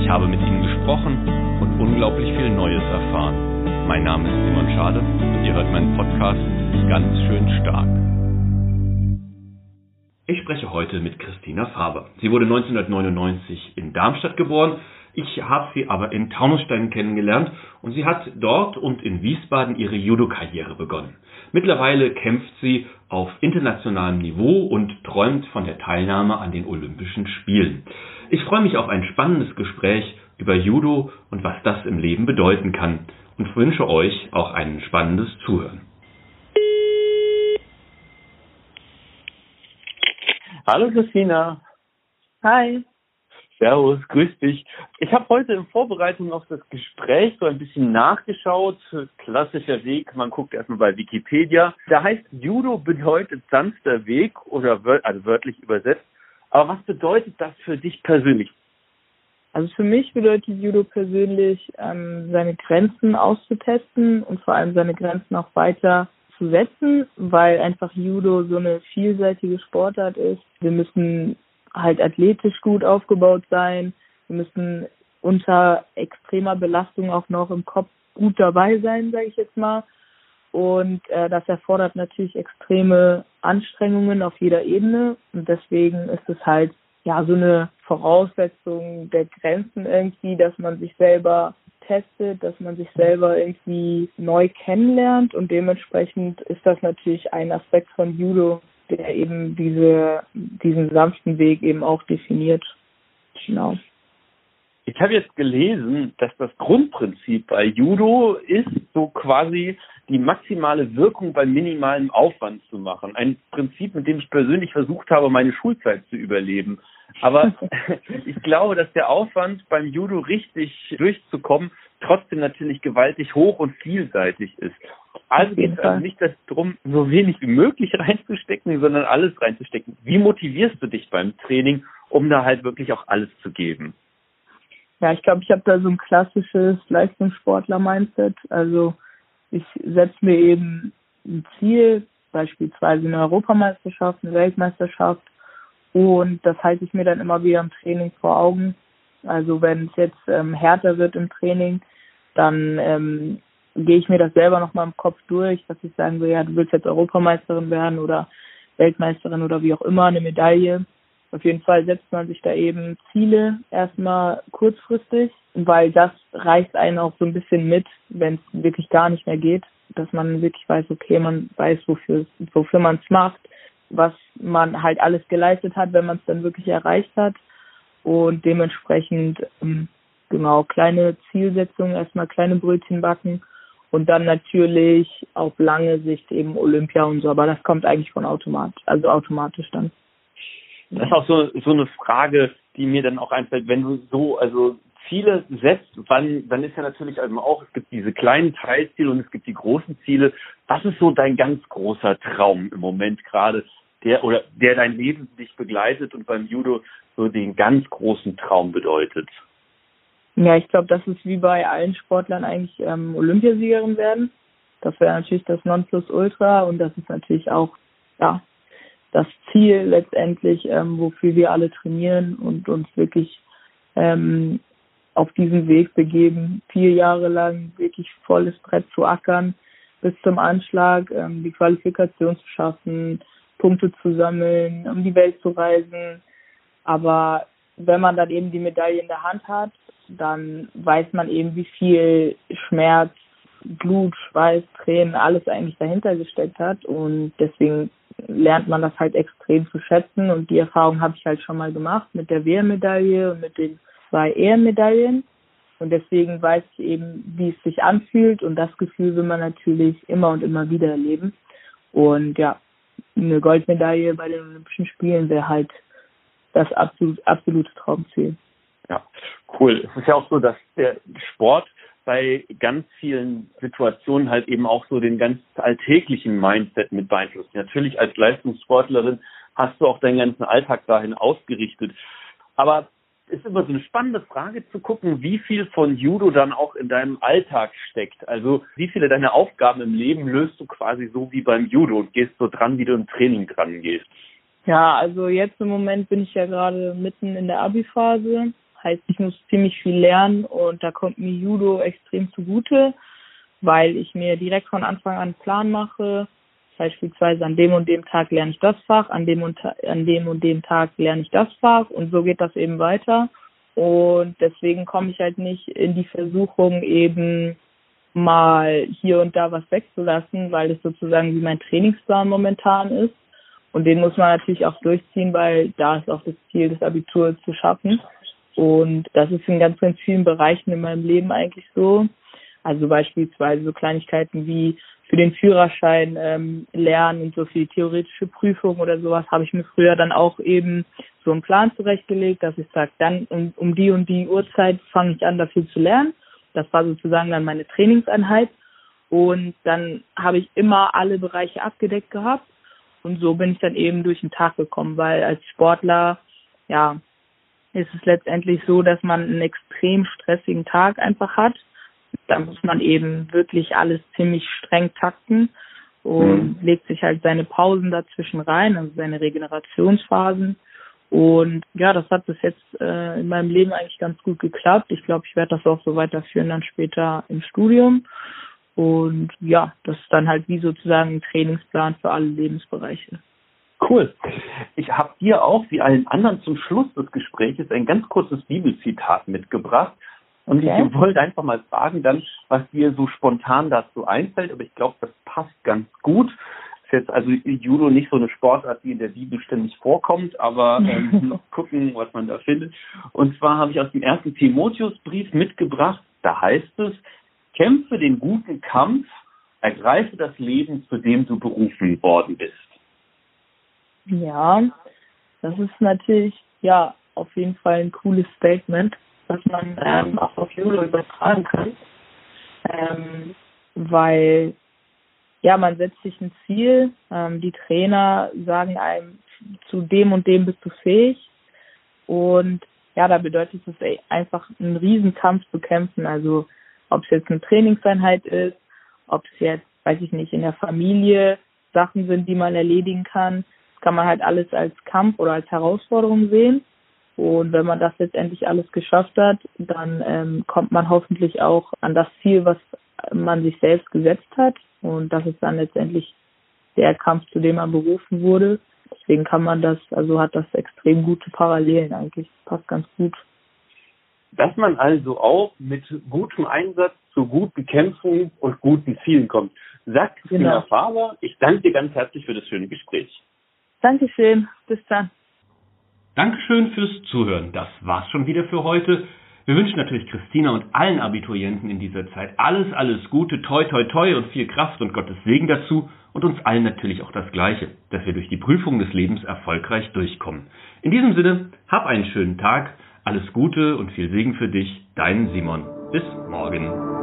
Ich habe mit ihnen gesprochen und unglaublich viel Neues erfahren. Mein Name ist Simon Schade und ihr hört meinen Podcast ganz schön stark. Ich spreche heute mit Christina Faber. Sie wurde 1999 in Darmstadt geboren. Ich habe sie aber in Taunusstein kennengelernt und sie hat dort und in Wiesbaden ihre Judo-Karriere begonnen. Mittlerweile kämpft sie auf internationalem Niveau und träumt von der Teilnahme an den Olympischen Spielen. Ich freue mich auf ein spannendes Gespräch über Judo und was das im Leben bedeuten kann und wünsche euch auch ein spannendes Zuhören. Hallo Christina. Hi. Servus, grüß dich. Ich habe heute in Vorbereitung auf das Gespräch so ein bisschen nachgeschaut. Klassischer Weg, man guckt erstmal bei Wikipedia. Da heißt Judo bedeutet sanfter Weg oder also wörtlich übersetzt. Aber was bedeutet das für dich persönlich? Also für mich bedeutet Judo persönlich, ähm, seine Grenzen auszutesten und vor allem seine Grenzen auch weiter zu setzen, weil einfach Judo so eine vielseitige Sportart ist. Wir müssen halt athletisch gut aufgebaut sein. Wir müssen unter extremer Belastung auch noch im Kopf gut dabei sein, sage ich jetzt mal. Und äh, das erfordert natürlich extreme Anstrengungen auf jeder Ebene. Und deswegen ist es halt ja so eine Voraussetzung der Grenzen irgendwie, dass man sich selber testet, dass man sich selber irgendwie neu kennenlernt. Und dementsprechend ist das natürlich ein Aspekt von Judo, der eben diese, diesen sanften Weg eben auch definiert. Genau. Ich habe jetzt gelesen, dass das Grundprinzip bei Judo ist, so quasi die maximale Wirkung bei minimalem Aufwand zu machen. Ein Prinzip, mit dem ich persönlich versucht habe, meine Schulzeit zu überleben. Aber ich glaube, dass der Aufwand beim Judo richtig durchzukommen trotzdem natürlich gewaltig hoch und vielseitig ist. Also geht es also nicht darum, so wenig wie möglich reinzustecken, sondern alles reinzustecken. Wie motivierst du dich beim Training, um da halt wirklich auch alles zu geben? Ja, ich glaube, ich habe da so ein klassisches Leistungssportler-Mindset. Also ich setze mir eben ein Ziel, beispielsweise eine Europameisterschaft, eine Weltmeisterschaft, und das halte ich mir dann immer wieder im Training vor Augen. Also wenn es jetzt ähm, härter wird im Training, dann ähm, gehe ich mir das selber nochmal im Kopf durch, dass ich sagen will, ja, du willst jetzt Europameisterin werden oder Weltmeisterin oder wie auch immer, eine Medaille. Auf jeden Fall setzt man sich da eben Ziele erstmal kurzfristig, weil das reicht einen auch so ein bisschen mit, wenn es wirklich gar nicht mehr geht, dass man wirklich weiß, okay, man weiß, wofür, wofür man es macht, was man halt alles geleistet hat, wenn man es dann wirklich erreicht hat. Und dementsprechend, ähm, genau, kleine Zielsetzungen, erstmal kleine Brötchen backen und dann natürlich auf lange Sicht eben Olympia und so, aber das kommt eigentlich von automatisch, also automatisch dann. Das ist auch so, so eine Frage, die mir dann auch einfällt, wenn du so, also Ziele setzt, wann, dann ist ja natürlich eben auch, es gibt diese kleinen Teilziele und es gibt die großen Ziele. Was ist so dein ganz großer Traum im Moment gerade, der oder der dein Leben dich begleitet und beim Judo so den ganz großen Traum bedeutet? Ja, ich glaube, das ist wie bei allen Sportlern eigentlich ähm, Olympiasiegerin werden. Das wäre natürlich das Nonplusultra und das ist natürlich auch ja das Ziel letztendlich, ähm, wofür wir alle trainieren und uns wirklich ähm, auf diesen Weg begeben, vier Jahre lang wirklich volles Brett zu ackern, bis zum Anschlag, ähm, die Qualifikation zu schaffen, Punkte zu sammeln, um die Welt zu reisen. Aber wenn man dann eben die Medaille in der Hand hat, dann weiß man eben, wie viel Schmerz, Blut, Schweiß, Tränen, alles eigentlich dahinter gesteckt hat. Und deswegen lernt man das halt extrem zu schätzen. Und die Erfahrung habe ich halt schon mal gemacht mit der Wehrmedaille und mit den zwei Ehrenmedaillen. Und deswegen weiß ich eben, wie es sich anfühlt. Und das Gefühl will man natürlich immer und immer wieder erleben. Und ja, eine Goldmedaille bei den Olympischen Spielen wäre halt das absolut, absolute Traumziel. Ja, cool. Es ist ja auch so, dass der Sport bei ganz vielen Situationen halt eben auch so den ganz alltäglichen Mindset mit beeinflusst. Natürlich als Leistungssportlerin hast du auch deinen ganzen Alltag dahin ausgerichtet. Aber es ist immer so eine spannende Frage zu gucken, wie viel von Judo dann auch in deinem Alltag steckt. Also wie viele deiner Aufgaben im Leben löst du quasi so wie beim Judo und gehst so dran, wie du im Training dran gehst. Ja, also jetzt im Moment bin ich ja gerade mitten in der Abi-Phase. Heißt, ich muss ziemlich viel lernen und da kommt mir Judo extrem zugute, weil ich mir direkt von Anfang an einen Plan mache. Beispielsweise an dem und dem Tag lerne ich das Fach, an dem und an dem und dem Tag lerne ich das Fach und so geht das eben weiter. Und deswegen komme ich halt nicht in die Versuchung, eben mal hier und da was wegzulassen, weil es sozusagen wie mein Trainingsplan momentan ist. Und den muss man natürlich auch durchziehen, weil da ist auch das Ziel, das Abitur zu schaffen. Und das ist in ganz, ganz vielen Bereichen in meinem Leben eigentlich so. Also beispielsweise so Kleinigkeiten wie für den Führerschein ähm, lernen und so für die theoretische Prüfung oder sowas habe ich mir früher dann auch eben so einen Plan zurechtgelegt, dass ich sage, dann um, um die und die Uhrzeit fange ich an, dafür zu lernen. Das war sozusagen dann meine Trainingseinheit. Und dann habe ich immer alle Bereiche abgedeckt gehabt. Und so bin ich dann eben durch den Tag gekommen, weil als Sportler, ja, ist es letztendlich so, dass man einen extrem stressigen Tag einfach hat. Da muss man eben wirklich alles ziemlich streng takten und mhm. legt sich halt seine Pausen dazwischen rein, also seine Regenerationsphasen. Und ja, das hat bis jetzt äh, in meinem Leben eigentlich ganz gut geklappt. Ich glaube, ich werde das auch so weiterführen dann später im Studium. Und ja, das ist dann halt wie sozusagen ein Trainingsplan für alle Lebensbereiche. Cool. Ich habe dir auch, wie allen anderen, zum Schluss des Gesprächs ein ganz kurzes Bibelzitat mitgebracht. Und okay. ich wollte einfach mal fragen, dann, was dir so spontan dazu einfällt. Aber ich glaube, das passt ganz gut. Ist jetzt also Judo nicht so eine Sportart, die in der Bibel ständig vorkommt, aber ähm, gucken, was man da findet. Und zwar habe ich aus dem ersten Timotheusbrief mitgebracht. Da heißt es, kämpfe den guten Kampf, ergreife das Leben, zu dem du berufen worden bist. Ja, das ist natürlich ja auf jeden Fall ein cooles Statement, was man ähm, auch auf Judo übertragen kann, ähm, weil ja man setzt sich ein Ziel, ähm, die Trainer sagen einem zu dem und dem bist du fähig. Und ja, da bedeutet es einfach einen Riesenkampf zu kämpfen, also ob es jetzt eine Trainingseinheit ist, ob es jetzt, weiß ich nicht, in der Familie Sachen sind, die man erledigen kann, kann man halt alles als Kampf oder als Herausforderung sehen. Und wenn man das letztendlich alles geschafft hat, dann ähm, kommt man hoffentlich auch an das Ziel, was man sich selbst gesetzt hat. Und das ist dann letztendlich der Kampf, zu dem man berufen wurde. Deswegen kann man das, also hat das extrem gute Parallelen eigentlich. Passt ganz gut. Dass man also auch mit gutem Einsatz zu guten Kämpfen und guten Zielen kommt. Sagt Christina genau. Faber, ich danke dir ganz herzlich für das schöne Gespräch. Dankeschön. Bis dann. Dankeschön fürs Zuhören. Das war's schon wieder für heute. Wir wünschen natürlich Christina und allen Abiturienten in dieser Zeit alles, alles Gute, toi, toi, toi und viel Kraft und Gottes Segen dazu und uns allen natürlich auch das Gleiche, dass wir durch die Prüfung des Lebens erfolgreich durchkommen. In diesem Sinne, hab einen schönen Tag, alles Gute und viel Segen für dich, dein Simon. Bis morgen.